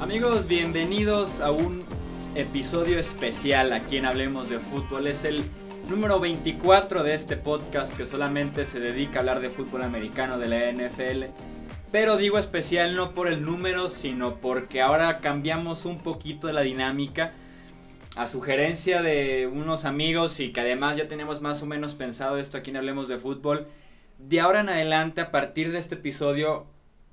Amigos, bienvenidos a un episodio especial aquí en Hablemos de Fútbol. Es el número 24 de este podcast que solamente se dedica a hablar de fútbol americano de la NFL. Pero digo especial no por el número, sino porque ahora cambiamos un poquito de la dinámica a sugerencia de unos amigos y que además ya tenemos más o menos pensado esto aquí en Hablemos de Fútbol. De ahora en adelante, a partir de este episodio,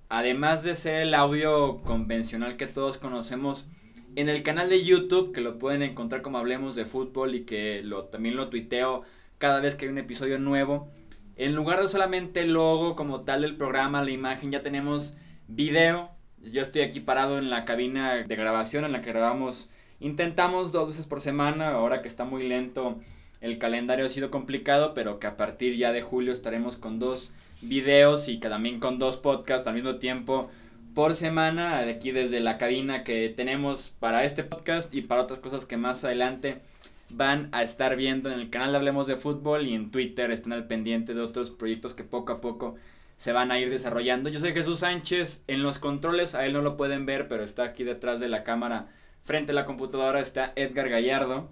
además de ser el audio convencional que todos conocemos, en el canal de YouTube, que lo pueden encontrar como Hablemos de Fútbol y que lo, también lo tuiteo cada vez que hay un episodio nuevo, en lugar de solamente el logo como tal del programa, la imagen, ya tenemos video. Yo estoy aquí parado en la cabina de grabación en la que grabamos. Intentamos dos veces por semana, ahora que está muy lento el calendario ha sido complicado, pero que a partir ya de julio estaremos con dos videos y que también con dos podcasts al mismo tiempo por semana, aquí desde la cabina que tenemos para este podcast y para otras cosas que más adelante van a estar viendo en el canal de Hablemos de Fútbol y en Twitter estén al pendiente de otros proyectos que poco a poco se van a ir desarrollando. Yo soy Jesús Sánchez, en los controles, a él no lo pueden ver, pero está aquí detrás de la cámara, frente a la computadora está Edgar Gallardo.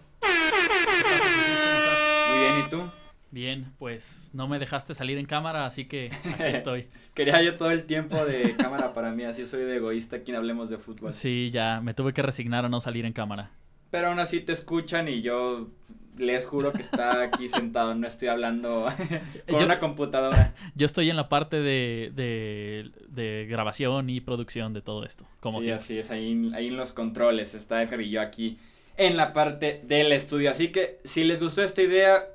Muy bien, ¿y tú? Bien, pues no me dejaste salir en cámara, así que aquí estoy. Quería yo todo el tiempo de cámara para mí, así soy de egoísta aquí Hablemos de Fútbol. Sí, ya, me tuve que resignar a no salir en cámara. Pero aún así te escuchan y yo les juro que está aquí sentado, no estoy hablando con una computadora. Yo estoy en la parte de, de, de grabación y producción de todo esto. Como sí, así es, ahí, ahí en los controles está Edgar y yo aquí en la parte del estudio. Así que si les gustó esta idea,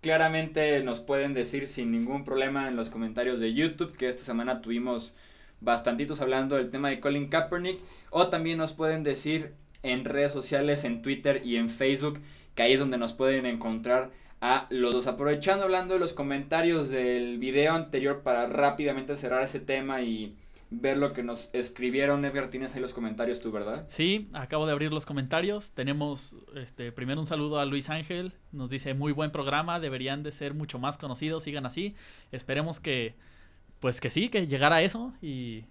claramente nos pueden decir sin ningún problema en los comentarios de YouTube, que esta semana tuvimos bastantitos hablando del tema de Colin Kaepernick, o también nos pueden decir en redes sociales, en Twitter y en Facebook, que ahí es donde nos pueden encontrar a los dos. Aprovechando hablando de los comentarios del video anterior para rápidamente cerrar ese tema y ver lo que nos escribieron. Edgar, tienes ahí los comentarios tú, ¿verdad? Sí, acabo de abrir los comentarios. Tenemos este primero un saludo a Luis Ángel. Nos dice muy buen programa, deberían de ser mucho más conocidos, sigan así. Esperemos que, pues que sí, que llegara a eso y...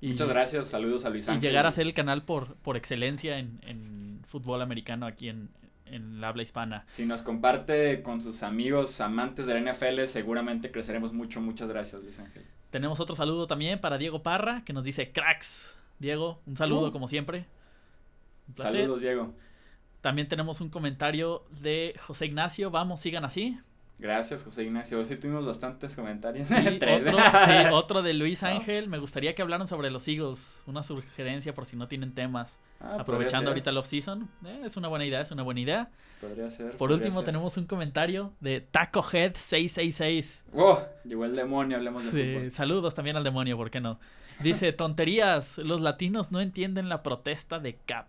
Muchas gracias, saludos a Luis Ángel. Y llegar a ser el canal por, por excelencia en, en fútbol americano aquí en, en la habla hispana. Si nos comparte con sus amigos amantes del NFL, seguramente creceremos mucho. Muchas gracias, Luis Ángel. Tenemos otro saludo también para Diego Parra, que nos dice cracks. Diego, un saludo uh. como siempre. Saludos, Diego. También tenemos un comentario de José Ignacio. Vamos, sigan así. Gracias, José Ignacio. Sí tuvimos bastantes comentarios. otro, sí, otro, de Luis Ángel. Me gustaría que hablaran sobre los Eagles. Una sugerencia por si no tienen temas. Ah, Aprovechando ahorita el off-season. Eh, es una buena idea, es una buena idea. Podría ser. Por último, tenemos un comentario de Taco Head 666. ¡Oh! Llegó el demonio, hablemos de sí, Saludos también al demonio, ¿por qué no? Dice, tonterías, los latinos no entienden la protesta de Cap.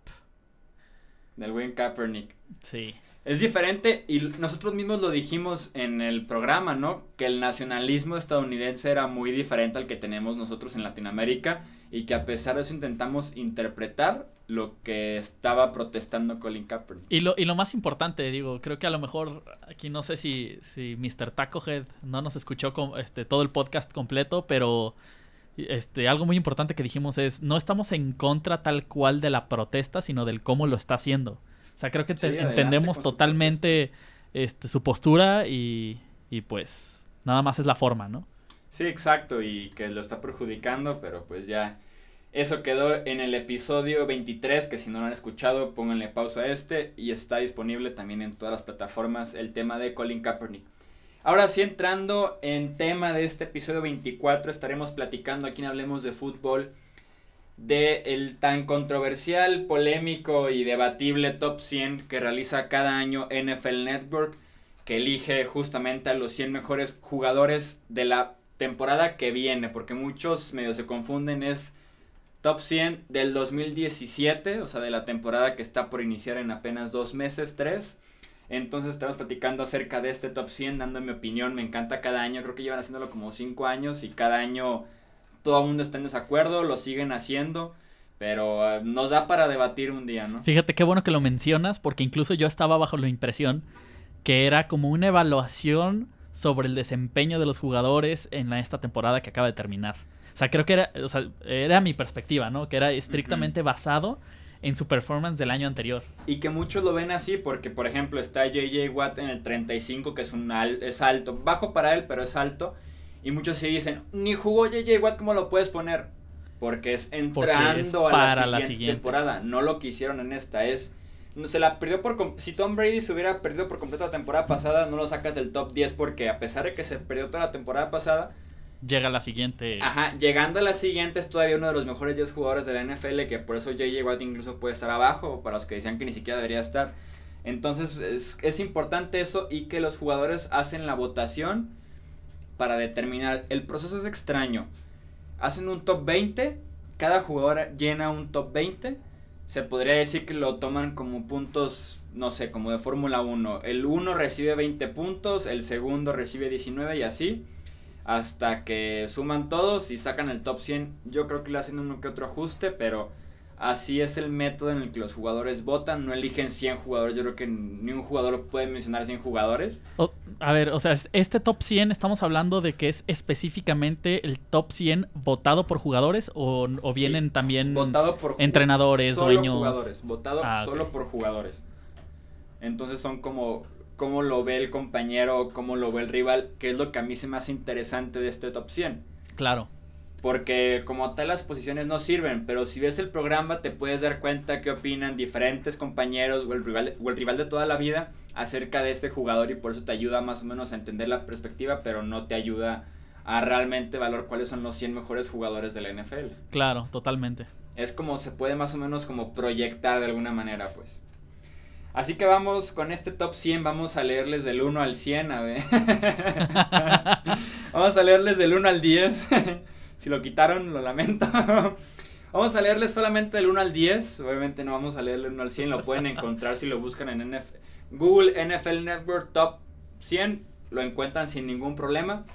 Del buen Kaepernick. Sí. Es diferente y nosotros mismos lo dijimos en el programa, ¿no? Que el nacionalismo estadounidense era muy diferente al que tenemos nosotros en Latinoamérica y que a pesar de eso intentamos interpretar lo que estaba protestando Colin Kaepernick. Y lo, y lo más importante, digo, creo que a lo mejor aquí no sé si, si Mr. Tacohead no nos escuchó este, todo el podcast completo, pero este, algo muy importante que dijimos es, no estamos en contra tal cual de la protesta, sino del cómo lo está haciendo. O sea, creo que entendemos totalmente este, su postura y, y pues nada más es la forma, ¿no? Sí, exacto, y que lo está perjudicando, pero pues ya eso quedó en el episodio 23, que si no lo han escuchado, pónganle pausa a este y está disponible también en todas las plataformas el tema de Colin Kaepernick. Ahora sí, entrando en tema de este episodio 24, estaremos platicando aquí en Hablemos de Fútbol de el tan controversial, polémico y debatible top 100 que realiza cada año NFL Network, que elige justamente a los 100 mejores jugadores de la temporada que viene, porque muchos medios se confunden, es top 100 del 2017, o sea, de la temporada que está por iniciar en apenas dos meses, tres. Entonces estamos platicando acerca de este top 100, dando mi opinión, me encanta cada año, creo que llevan haciéndolo como cinco años y cada año todo el mundo está en desacuerdo, lo siguen haciendo, pero uh, nos da para debatir un día, ¿no? Fíjate qué bueno que lo mencionas, porque incluso yo estaba bajo la impresión que era como una evaluación sobre el desempeño de los jugadores en esta temporada que acaba de terminar. O sea, creo que era, o sea, era mi perspectiva, ¿no? Que era estrictamente basado en su performance del año anterior. Y que muchos lo ven así porque, por ejemplo, está JJ Watt en el 35, que es, un es alto, bajo para él, pero es alto. Y muchos sí dicen, ni jugó JJ Watt, ¿cómo lo puedes poner? Porque es entrando a la siguiente, temporada. No lo que hicieron en esta, es... Se la perdió por... Si Tom Brady se hubiera perdido por completo la temporada pasada, no lo sacas del top 10 porque a pesar de que se perdió toda la temporada pasada, llega a la siguiente. Ajá, llegando a la siguiente es todavía uno de los mejores 10 jugadores de la NFL, que por eso JJ Watt incluso puede estar abajo, para los que decían que ni siquiera debería estar. Entonces es, es importante eso y que los jugadores hacen la votación para determinar. El proceso es extraño. Hacen un top 20, cada jugador llena un top 20. Se podría decir que lo toman como puntos, no sé, como de Fórmula 1. El 1 recibe 20 puntos, el segundo recibe 19 y así hasta que suman todos y sacan el top 100. Yo creo que le hacen uno que otro ajuste, pero así es el método en el que los jugadores votan. No eligen 100 jugadores. Yo creo que ni un jugador puede mencionar 100 jugadores. a ver, o sea, este top 100 estamos hablando de que es específicamente el top 100 votado por jugadores o, vienen también votado por entrenadores, solo dueños. Jugadores, votado ah, solo por jugadores. Entonces son como cómo lo ve el compañero, cómo lo ve el rival, que es lo que a mí se me hace interesante de este top 100. Claro. Porque como tal las posiciones no sirven, pero si ves el programa te puedes dar cuenta qué opinan diferentes compañeros o el rival, o el rival de toda la vida acerca de este jugador y por eso te ayuda más o menos a entender la perspectiva, pero no te ayuda a realmente valorar cuáles son los 100 mejores jugadores de la NFL. Claro, totalmente. Es como se puede más o menos como proyectar de alguna manera, pues. Así que vamos con este top 100, vamos a leerles del 1 al 100, a ver. vamos a leerles del 1 al 10. si lo quitaron, lo lamento. vamos a leerles solamente del 1 al 10. Obviamente no vamos a leerle del 1 al 100, lo pueden encontrar si lo buscan en Google NFL Network Top 100. Lo encuentran sin ningún problema.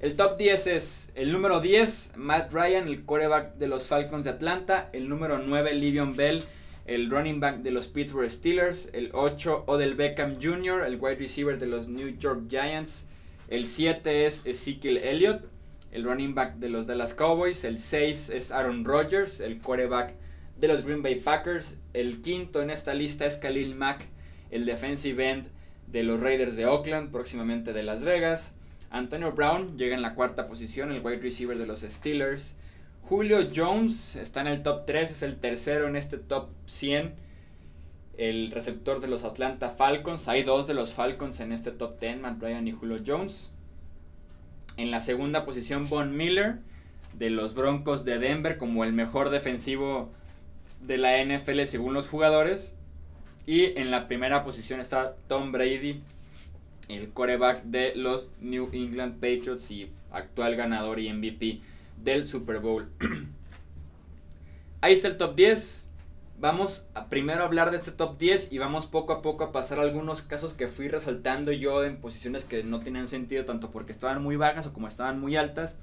El top 10 es el número 10, Matt Ryan, el quarterback de los Falcons de Atlanta. El número 9, Livion Bell el running back de los Pittsburgh Steelers, el 8 Odell Beckham Jr., el wide receiver de los New York Giants, el 7 es Ezekiel Elliott, el running back de los Dallas Cowboys, el 6 es Aaron Rodgers, el quarterback de los Green Bay Packers, el quinto en esta lista es Khalil Mack, el defensive end de los Raiders de Oakland, próximamente de Las Vegas. Antonio Brown llega en la cuarta posición, el wide receiver de los Steelers. Julio Jones está en el top 3, es el tercero en este top 100. El receptor de los Atlanta Falcons. Hay dos de los Falcons en este top 10, Matt Ryan y Julio Jones. En la segunda posición, Von Miller de los Broncos de Denver como el mejor defensivo de la NFL según los jugadores. Y en la primera posición está Tom Brady, el coreback de los New England Patriots y actual ganador y MVP del Super Bowl. Ahí está el top 10. Vamos a primero hablar de este top 10 y vamos poco a poco a pasar algunos casos que fui resaltando yo en posiciones que no tenían sentido tanto porque estaban muy bajas o como estaban muy altas.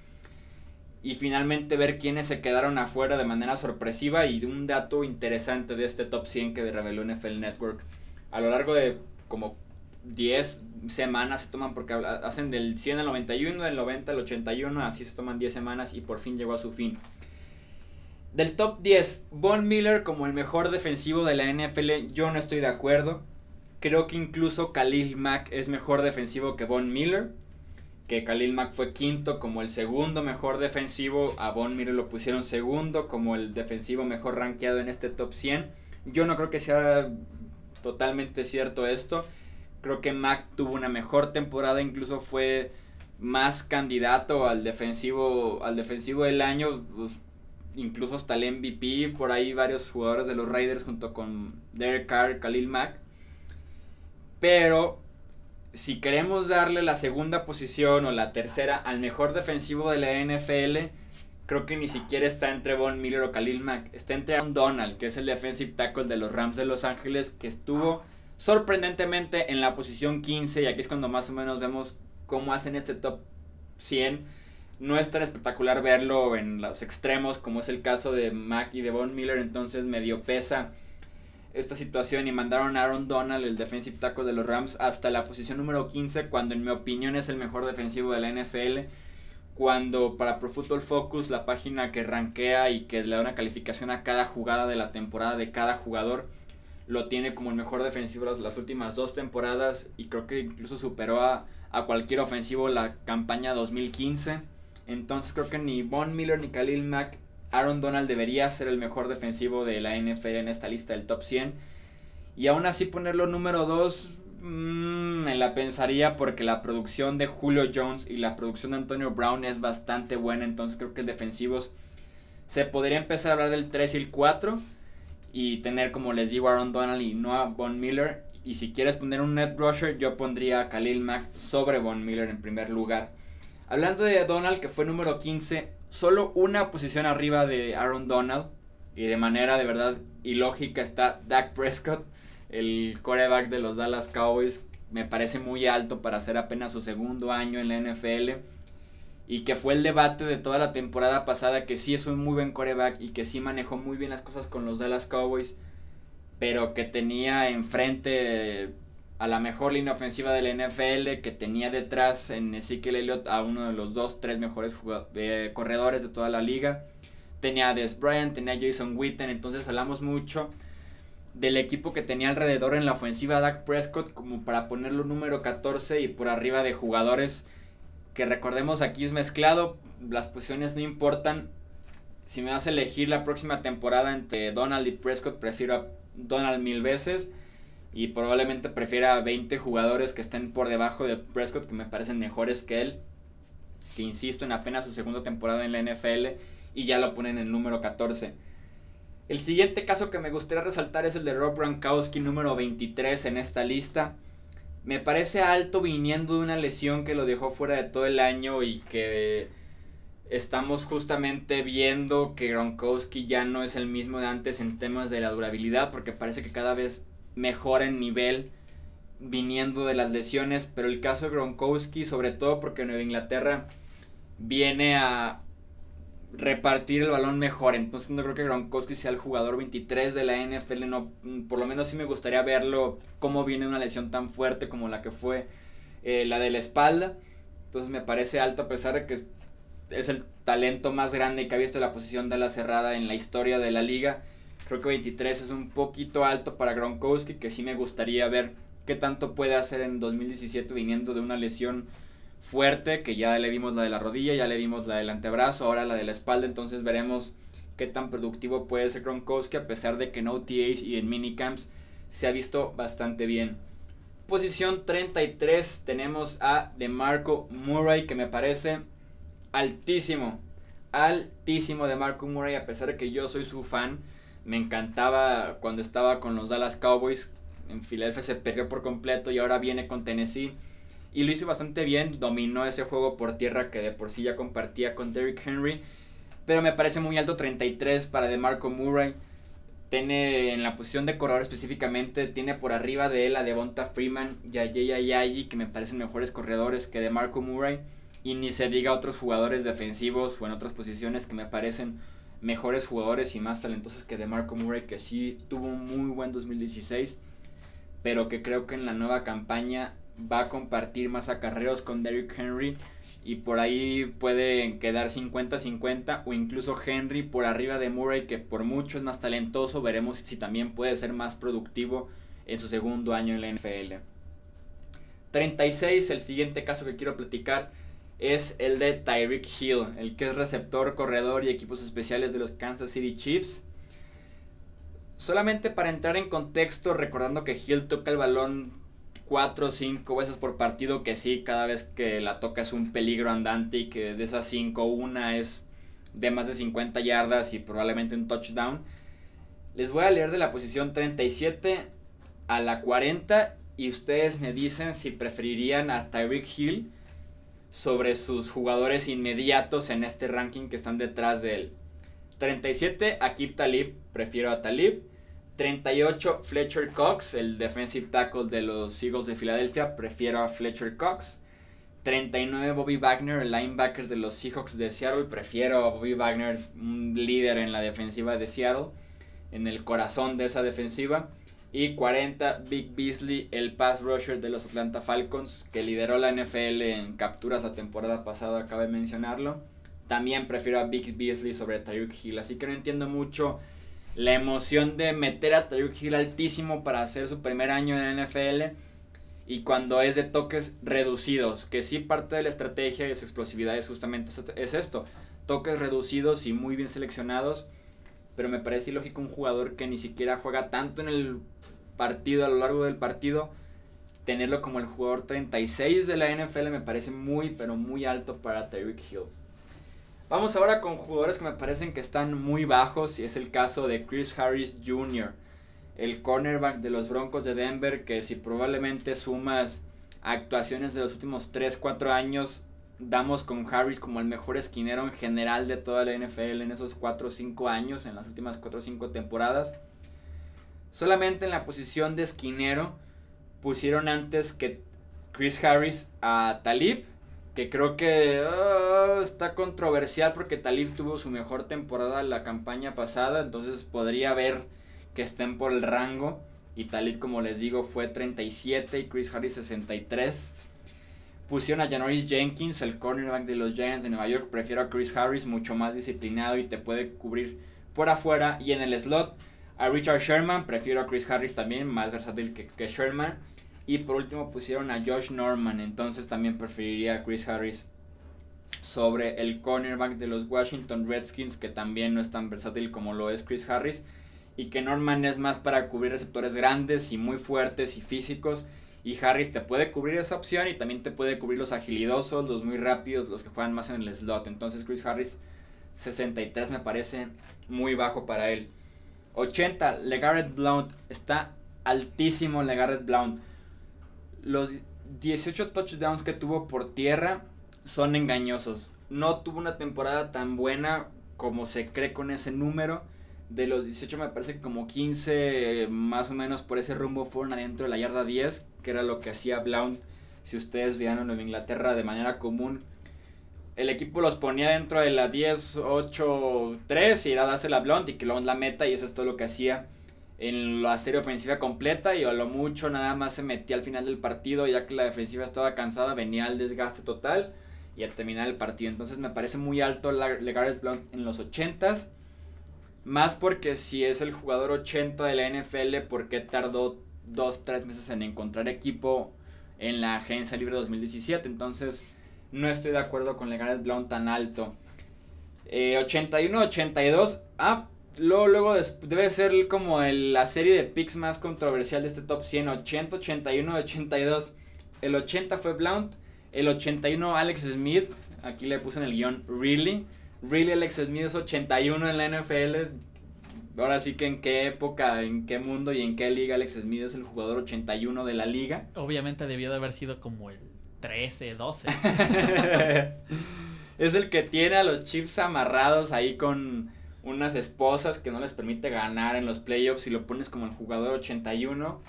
Y finalmente ver quiénes se quedaron afuera de manera sorpresiva y un dato interesante de este top 100 que reveló NFL Network. A lo largo de como 10 semanas se toman porque hacen del 100 al 91, del 90 al 81, así se toman 10 semanas y por fin llegó a su fin. Del top 10, Von Miller como el mejor defensivo de la NFL, yo no estoy de acuerdo. Creo que incluso Khalil Mack es mejor defensivo que Von Miller. Que Khalil Mack fue quinto como el segundo mejor defensivo. A Von Miller lo pusieron segundo como el defensivo mejor rankeado en este top 100. Yo no creo que sea totalmente cierto esto. Creo que Mac tuvo una mejor temporada, incluso fue más candidato al defensivo, al defensivo del año, pues, incluso hasta el MVP, por ahí varios jugadores de los Raiders junto con Derek Carr, Khalil Mack. Pero si queremos darle la segunda posición o la tercera al mejor defensivo de la NFL, creo que ni siquiera está entre Von Miller o Khalil Mack. Está entre Aaron Donald, que es el defensive tackle de los Rams de Los Ángeles, que estuvo sorprendentemente en la posición 15, y aquí es cuando más o menos vemos cómo hacen este top 100. No es tan espectacular verlo en los extremos como es el caso de Mac y de Von Miller, entonces medio pesa esta situación y mandaron a Aaron Donald, el defensive tackle de los Rams, hasta la posición número 15, cuando en mi opinión es el mejor defensivo de la NFL. Cuando para Pro Football Focus, la página que rankea y que le da una calificación a cada jugada de la temporada de cada jugador, lo tiene como el mejor defensivo de las últimas dos temporadas y creo que incluso superó a, a cualquier ofensivo la campaña 2015. Entonces creo que ni Von Miller ni Khalil Mack Aaron Donald debería ser el mejor defensivo de la NFL en esta lista del top 100. Y aún así ponerlo número 2 mm, me la pensaría porque la producción de Julio Jones y la producción de Antonio Brown es bastante buena. Entonces creo que el defensivos se podría empezar a hablar del 3 y el 4 y tener como les digo Aaron Donald y no a Von Miller. Y si quieres poner un net rusher, yo pondría a Khalil Mack sobre Von Miller en primer lugar. Hablando de Donald, que fue número 15, solo una posición arriba de Aaron Donald. Y de manera de verdad ilógica está Dak Prescott, el coreback de los Dallas Cowboys. Me parece muy alto para ser apenas su segundo año en la NFL. Y que fue el debate de toda la temporada pasada que sí es un muy buen coreback y que sí manejó muy bien las cosas con los Dallas Cowboys. Pero que tenía enfrente a la mejor línea ofensiva del NFL, que tenía detrás en Ezekiel Elliott a uno de los dos, tres mejores corredores de toda la liga. Tenía a Des Bryant, tenía a Jason Witten, entonces hablamos mucho del equipo que tenía alrededor en la ofensiva Dak Prescott como para ponerlo número 14 y por arriba de jugadores que recordemos aquí es mezclado, las posiciones no importan. Si me vas a elegir la próxima temporada entre Donald y Prescott, prefiero a Donald mil veces y probablemente prefiera 20 jugadores que estén por debajo de Prescott que me parecen mejores que él. Que insisto en apenas su segunda temporada en la NFL y ya lo ponen en el número 14. El siguiente caso que me gustaría resaltar es el de Rob Gronkowski número 23 en esta lista. Me parece alto viniendo de una lesión que lo dejó fuera de todo el año y que estamos justamente viendo que Gronkowski ya no es el mismo de antes en temas de la durabilidad porque parece que cada vez mejor en nivel viniendo de las lesiones, pero el caso de Gronkowski, sobre todo porque Nueva Inglaterra viene a repartir el balón mejor, entonces no creo que Gronkowski sea el jugador 23 de la NFL, no, por lo menos sí me gustaría verlo cómo viene una lesión tan fuerte como la que fue eh, la de la espalda, entonces me parece alto a pesar de que es el talento más grande que ha visto la posición de la cerrada en la historia de la liga, Creo que 23 es un poquito alto para Gronkowski, que sí me gustaría ver qué tanto puede hacer en 2017 viniendo de una lesión fuerte, que ya le vimos la de la rodilla, ya le vimos la del antebrazo, ahora la de la espalda, entonces veremos qué tan productivo puede ser Gronkowski a pesar de que en OTAs y en minicamps se ha visto bastante bien. Posición 33 tenemos a DeMarco Murray que me parece altísimo, altísimo DeMarco Murray a pesar de que yo soy su fan me encantaba cuando estaba con los Dallas Cowboys. En Filadelfia se perdió por completo y ahora viene con Tennessee. Y lo hizo bastante bien, dominó ese juego por tierra que de por sí ya compartía con Derrick Henry. Pero me parece muy alto 33 para DeMarco Murray. Tiene en la posición de corredor específicamente, tiene por arriba de él a Devonta Freeman y a Ayayi, que me parecen mejores corredores que DeMarco Murray. Y ni se diga otros jugadores defensivos o en otras posiciones que me parecen mejores jugadores y más talentosos que DeMarco Murray, que sí tuvo un muy buen 2016, pero que creo que en la nueva campaña va a compartir más acarreos con Derrick Henry y por ahí puede quedar 50-50 o incluso Henry por arriba de Murray que por mucho es más talentoso, veremos si también puede ser más productivo en su segundo año en la NFL. 36, el siguiente caso que quiero platicar es el de Tyreek Hill, el que es receptor, corredor y equipos especiales de los Kansas City Chiefs. Solamente para entrar en contexto, recordando que Hill toca el balón 4 o 5 veces por partido, que sí, cada vez que la toca es un peligro andante y que de esas 5 una es de más de 50 yardas y probablemente un touchdown. Les voy a leer de la posición 37 a la 40 y ustedes me dicen si preferirían a Tyreek Hill sobre sus jugadores inmediatos en este ranking que están detrás de él. 37, Akib Talib, prefiero a Talib. 38, Fletcher Cox, el defensive tackle de los Eagles de Filadelfia, prefiero a Fletcher Cox. 39, Bobby Wagner, el linebacker de los Seahawks de Seattle, prefiero a Bobby Wagner, un líder en la defensiva de Seattle. en el corazón de esa defensiva. Y 40, Big Beasley, el pass rusher de los Atlanta Falcons, que lideró la NFL en capturas la temporada pasada, cabe mencionarlo. También prefiero a Big Beasley sobre Tyreek Hill. Así que no entiendo mucho la emoción de meter a Tyreek Hill altísimo para hacer su primer año en la NFL. Y cuando es de toques reducidos, que sí parte de la estrategia y su explosividad es justamente es esto. Toques reducidos y muy bien seleccionados pero me parece ilógico un jugador que ni siquiera juega tanto en el partido, a lo largo del partido, tenerlo como el jugador 36 de la NFL me parece muy, pero muy alto para Tyreek Hill. Vamos ahora con jugadores que me parecen que están muy bajos y es el caso de Chris Harris Jr., el cornerback de los Broncos de Denver, que si probablemente sumas actuaciones de los últimos 3-4 años, damos con Harris como el mejor esquinero en general de toda la NFL en esos 4 o 5 años, en las últimas 4 o 5 temporadas. Solamente en la posición de esquinero pusieron antes que Chris Harris a Talib, que creo que ah, está controversial porque Talib tuvo su mejor temporada la campaña pasada, entonces podría ver que estén por el rango. Y Talib, como les digo, fue 37 y Chris Harris 63. Pusieron a Janoris Jenkins, el cornerback de los Giants de Nueva York. Prefiero a Chris Harris, mucho más disciplinado y te puede cubrir por afuera. Y en el slot a Richard Sherman. Prefiero a Chris Harris también, más versátil que, Sherman. Y por último pusieron a Josh Norman. Entonces también preferiría a Chris Harris sobre el cornerback de los Washington Redskins, que también no es tan versátil como lo es Chris Harris. Y que Norman es más para cubrir receptores grandes y muy fuertes y físicos. Y Harris te puede cubrir esa opción y también te puede cubrir los agilidosos, los muy rápidos, los que juegan más en el slot. Entonces Chris Harris 63 me parece muy bajo para él. 80, LeGarrette Blount. Está altísimo LeGarrette Blount. Los 18 touchdowns que tuvo por tierra son engañosos. No tuvo una temporada tan buena como se cree con ese número de los 18 me parece que como 15 más o menos por ese rumbo fueron adentro de la yarda 10, que era lo que hacía Blount. Si ustedes veían en Inglaterra de manera común, el equipo los ponía dentro de la 10, 8, 3 y era darse la Blount y que Blount la meta y eso es todo lo que hacía en la serie ofensiva completa y a lo mucho nada más se metía al final del partido ya que la defensiva estaba cansada, venía al desgaste total y a terminar el partido. Entonces me parece muy alto LeGarrette Blount en los 80s. Más porque si es el jugador 80 de la NFL, ¿por qué tardó 2-3 meses en encontrar equipo en la agencia libre 2017? Entonces, no estoy de acuerdo con Legarrette Blount tan alto. 81-82. Eh, ah, luego, luego debe ser como la serie de picks más controversial de este top 100. 80, 81, 82. El 80 fue Blount. El 81 Alex Smith. Aquí le puse en el guion Really. Really Alex Smith es 81 en la NFL. Ahora sí que en qué época, en qué mundo y en qué liga Alex Smith es el jugador 81 de la liga. Obviamente debió de haber sido como el 13, 12. es el que tiene a los Chiefs amarrados ahí con unas esposas que no les permite ganar en los playoffs y lo pones como el jugador 81.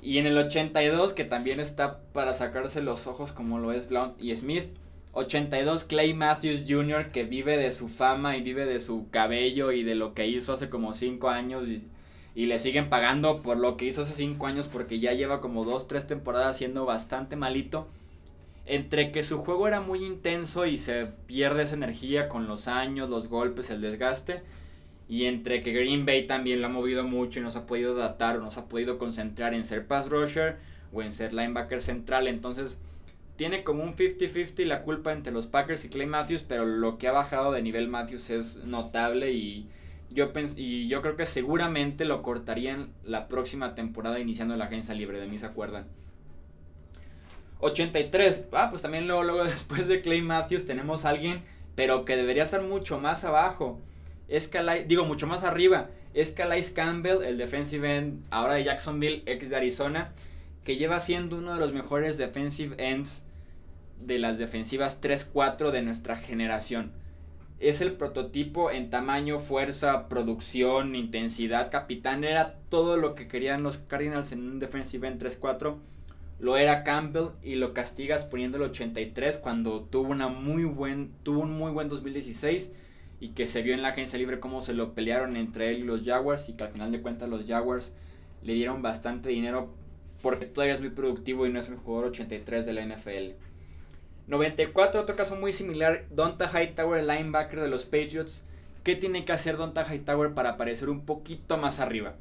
Y en el 82 que también está para sacarse los ojos como lo es Blount y Smith 82 Clay Matthews Jr. que vive de su fama y vive de su cabello y de lo que hizo hace como 5 años y, le siguen pagando por lo que hizo hace 5 años porque ya lleva como 2, 3 temporadas siendo bastante malito. Entre que su juego era muy intenso y se pierde esa energía con los años, los golpes, el desgaste. Y entre que Green Bay también lo ha movido mucho y no se ha podido adaptar o no se ha podido concentrar en ser pass rusher o en ser linebacker central. Entonces tiene como un 50-50 la culpa entre los Packers y Clay Matthews, pero lo que ha bajado de nivel Matthews es notable y yo, y yo creo que seguramente lo cortarían la próxima temporada iniciando la agencia libre, de mí se acuerdan. 83, ah, pues también luego, luego después de Clay Matthews tenemos a alguien, pero que debería estar mucho más abajo. Es digo, mucho más arriba. Es Calais Campbell, el defensive end ahora de Jacksonville, ex de Arizona, que lleva siendo uno de los mejores defensive ends de las defensivas 3-4 de nuestra generación. Es el prototipo en tamaño, fuerza, producción, intensidad. Capitán era todo lo que querían los Cardinals en un defensive en 3-4. Lo era Campbell y lo castigas poniéndolo 83 cuando tuvo, una muy buen, tuvo un muy buen 2016 y que se vio en la agencia libre cómo se lo pelearon entre él y los Jaguars y que al final de cuentas los Jaguars le dieron bastante dinero porque todavía es muy productivo y no es el jugador 83 de la NFL. 94, otro caso muy similar, Donta Hightower, linebacker de los Patriots. ¿Qué tiene que hacer Donta Hightower para aparecer un poquito más arriba?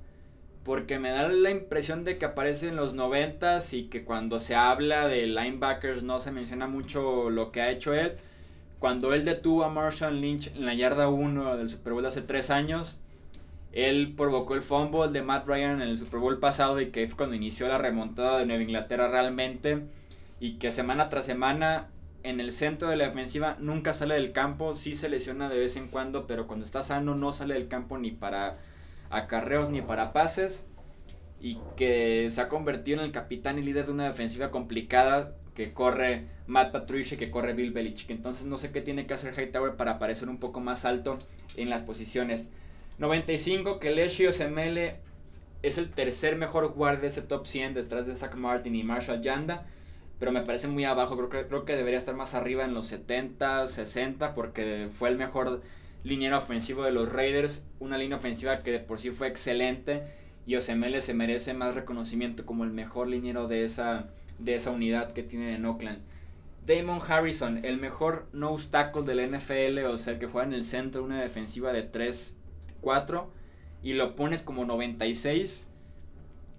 Porque me da la impresión de que aparece en los 90 y que cuando se habla de linebackers no se menciona mucho lo que ha hecho él. Cuando él detuvo a Marshall Lynch en la yarda 1 del Super Bowl hace 3 años, él provocó el fumble de Matt Ryan en el Super Bowl pasado y que fue cuando inició la remontada de Nueva Inglaterra realmente. Y que semana tras semana en el centro de la defensiva nunca sale del campo, sí se lesiona de vez en cuando, pero cuando está sano no sale del campo ni para acarreos ni para pases. Y que se ha convertido en el capitán y líder de una defensiva complicada que corre Matt Patricia, que corre Bill Belichick. Entonces no sé qué tiene que hacer Hightower para aparecer un poco más alto en las posiciones. 95, que Leshio Semele es el tercer mejor guardia de ese top 100 detrás de Zach Martin y Marshall Yanda. Pero me parece muy abajo, creo que, creo que debería estar más arriba en los 70, 60, porque fue el mejor liniero ofensivo de los Raiders. Una línea ofensiva que de por sí fue excelente. Y Osemele se merece más reconocimiento como el mejor liniero de esa, de esa unidad que tienen en Oakland. Damon Harrison, el mejor no tackle del NFL, o sea, el que juega en el centro, una defensiva de 3-4, y lo pones como 96,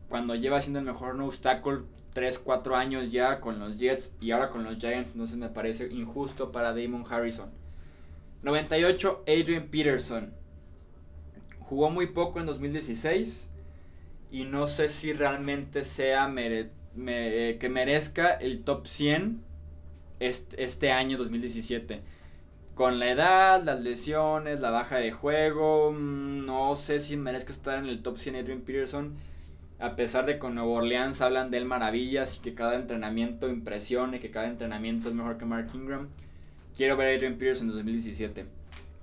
cuando lleva siendo el mejor no tackle 3-4 años ya con los Jets y ahora con los Giants, entonces me parece injusto para Damon Harrison. 98, Adrian Peterson. Jugó muy poco en 2016 y no sé si realmente sea eh, que merezca el top 100 este, año 2017. Con la edad, las lesiones, la baja de juego, mm, no sé si merezca estar en el top 100 Adrian Peterson. A pesar de que con Nuevo Orleans hablan de él maravillas y que cada entrenamiento impresione, que cada entrenamiento es mejor que Mark Ingram. Quiero ver a Adrian Peterson en 2017.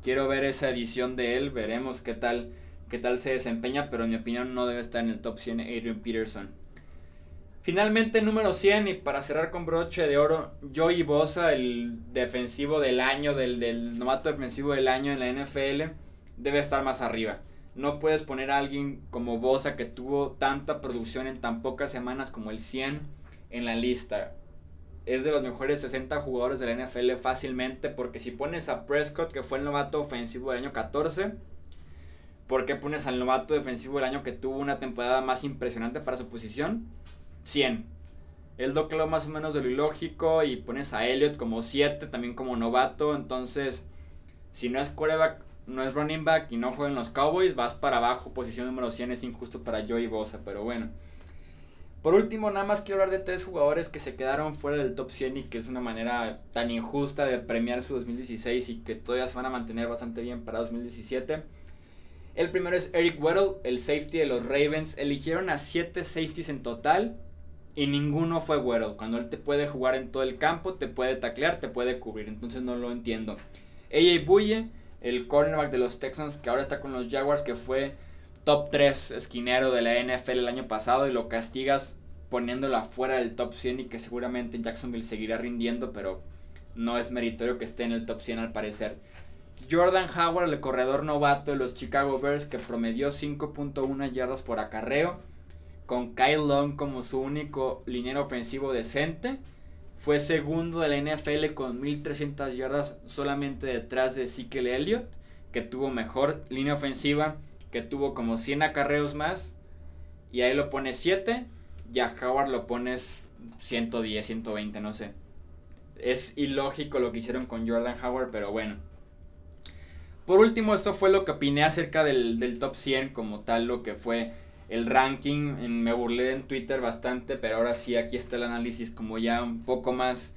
Quiero ver esa edición de él, veremos qué tal qué tal se desempeña, pero en mi opinión no debe estar en el top 100 Adrian Peterson. Finalmente, número 100, y para cerrar con broche de oro, Joey Bosa, el defensivo del año, del, del novato defensivo del año en la NFL, debe estar más arriba. No puedes poner a alguien como Bosa que tuvo tanta producción en tan pocas semanas como el 100 en la lista. Es de los mejores 60 jugadores de la NFL fácilmente, porque si pones a Prescott, que fue el novato ofensivo del año 14, ¿Por qué pones al novato defensivo del año que tuvo una temporada más impresionante para su posición? 100. El doclo más o menos de lo ilógico y pones a Elliot como 7 también como novato. Entonces, si no es quarterback, no es running back y no juegan los Cowboys, vas para abajo. Posición número 100 es injusto para Joey Bosa, pero bueno. Por último, nada más quiero hablar de tres jugadores que se quedaron fuera del top 100 y que es una manera tan injusta de premiar su 2016 y que todavía se van a mantener bastante bien para 2017. El primero es Eric Weddle, el safety de los Ravens. Eligieron a 7 safeties en total y ninguno fue Weddle. Cuando él te puede jugar en todo el campo, te puede taclear, te puede cubrir. Entonces no lo entiendo. AJ Buye, el cornerback de los Texans que ahora está con los Jaguars, que fue top 3 esquinero de la NFL el año pasado y lo castigas poniéndolo afuera del top 100 y que seguramente Jacksonville seguirá rindiendo, pero no es meritorio que esté en el top 100 al parecer. Jordan Howard, el corredor novato de los Chicago Bears, que promedió 5.1 yardas por acarreo, con Kyle Long como su único liniero ofensivo decente. Fue segundo de la NFL con 1.300 yardas solamente detrás de Ezekiel Elliott, que tuvo mejor línea ofensiva, que tuvo como 100 acarreos más. Y ahí lo pones 7, y a Howard lo pones 110, 120, no sé. Es ilógico lo que hicieron con Jordan Howard, pero bueno. Por último, esto fue lo que opiné acerca del, top 100 como tal, lo que fue el ranking. me burlé en Twitter bastante, pero ahora sí, aquí está el análisis como ya un poco más,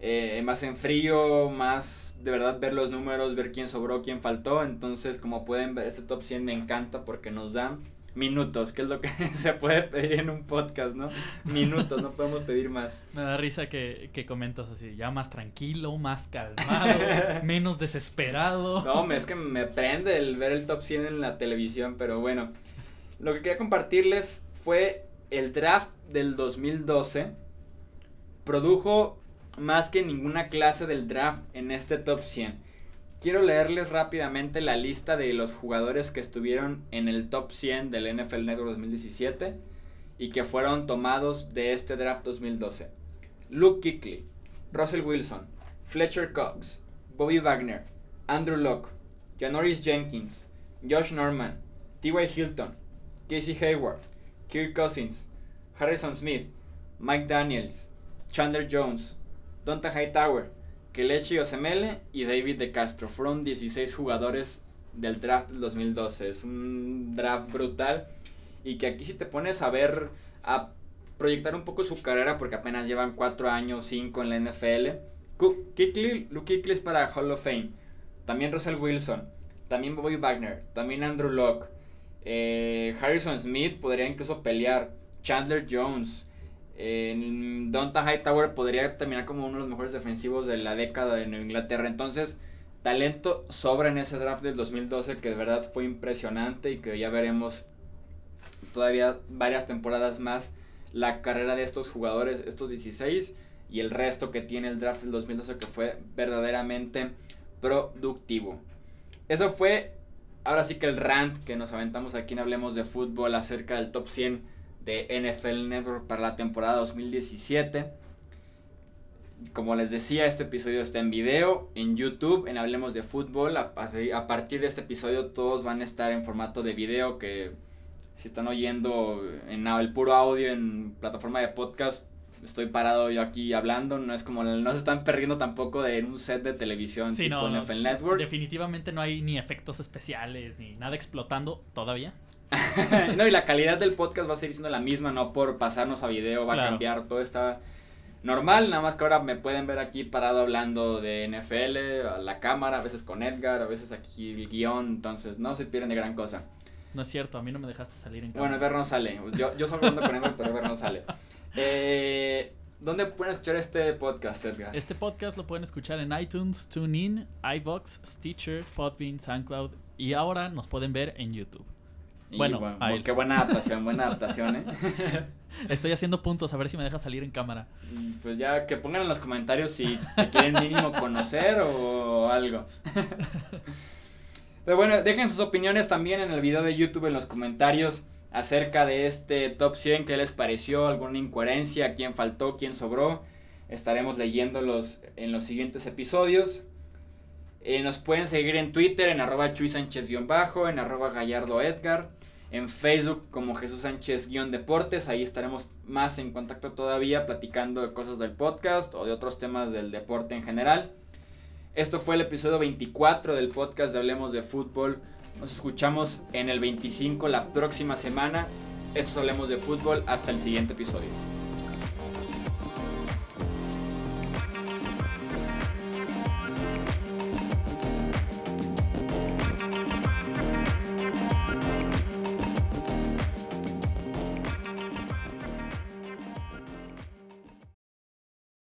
eh, más en frío, más de verdad ver los números, ver quién sobró, quién faltó. Entonces, como pueden ver, este top 100 me encanta porque nos da minutos, que es lo que se puede pedir en un podcast, ¿no? Minutos, no podemos pedir más. Me da risa que, que comentas así, ya más tranquilo, más calmado, menos desesperado. No, es que me prende el ver el top 100 en la televisión, pero bueno. Lo que quería compartirles fue el draft del 2012. Produjo más que ninguna clase del draft en este top 100. quiero leerles rápidamente la lista de los jugadores que estuvieron en el top 100 del NFL Network 2017 y que fueron tomados de este draft 2012. Luke Kickley, Russell Wilson, Fletcher Cox, Bobby Wagner, Andrew Locke, Janoris Jenkins, Josh Norman, T.Y. Hilton, Casey Hayward, Kirk Cousins, Harrison Smith, Mike Daniels, Chandler Jones, Donta Hightower, Kelechi Osemele y David De Castro. Fueron 16 jugadores del draft del 2012. Es un draft brutal y que aquí si te pones a ver, a proyectar un poco su carrera porque apenas llevan 4 años, 5 en la NFL. Kickley, Luke Kickley es para Hall of Fame. También Russell Wilson. También Bobby Wagner. También Andrew Locke. Eh, Harrison Smith podría incluso pelear. Chandler Jones. Eh, Donta Hightower podría terminar como uno de los mejores defensivos de la década de Inglaterra. Entonces, talento sobra en ese draft del 2012 que de verdad fue impresionante y que ya veremos todavía varias temporadas más la carrera de estos jugadores, estos 16 y el resto que tiene el draft del 2012 que fue verdaderamente productivo. Eso fue ahora sí que el rant que nos aventamos aquí en Hablemos de Fútbol acerca del top 100 de NFL Network para la temporada 2017. Como les decía, este episodio está en video, en YouTube, en Hablemos de Fútbol. A, a partir de este episodio todos van a estar en formato de video que si están oyendo en el puro audio en plataforma de podcast, estoy parado yo aquí hablando, no es como, no se están perdiendo tampoco de un set de televisión tipo no, NFL Network. Definitivamente no hay ni efectos especiales, ni nada explotando todavía. no, y la calidad del podcast va a seguir siendo la misma, no por pasarnos a video, va a cambiar, todo está normal, nada más que ahora me pueden ver aquí parado hablando de NFL, a la cámara, a veces con Edgar, a veces aquí el guion, entonces no se pierden de gran cosa. No es cierto, a mí no me dejaste salir en cámara. Bueno, Edgar no sale, yo, yo solo hablando con Edgar, pero Edgar no sale. Eh, ¿Dónde pueden escuchar este podcast, Edgar? Este podcast lo pueden escuchar en iTunes, TuneIn, iBox, Stitcher, Podbean, SoundCloud y ahora nos pueden ver en YouTube. bueno, qué buena adaptación, buena adaptación, ¿eh? Estoy haciendo puntos a ver si me deja salir en cámara. Pues ya que pongan en los comentarios si te quieren mínimo conocer o algo. Pero bueno, dejen sus opiniones también en el video de YouTube en los comentarios acerca de este top 100, qué les pareció, alguna incoherencia, quién faltó, quién sobró. Estaremos leyéndolos en los siguientes episodios. Eh, nos pueden seguir en Twitter en arroba Chuy Sánchez-bajo, en arroba en Facebook como Jesús Sánchez-deportes, ahí estaremos más en contacto todavía platicando de cosas del podcast o de otros temas del deporte en general. Esto fue el episodio 24 del podcast de Hablemos de Fútbol. Nos escuchamos en el 25 la próxima semana. Esto es Hablemos de Fútbol. Hasta el siguiente episodio.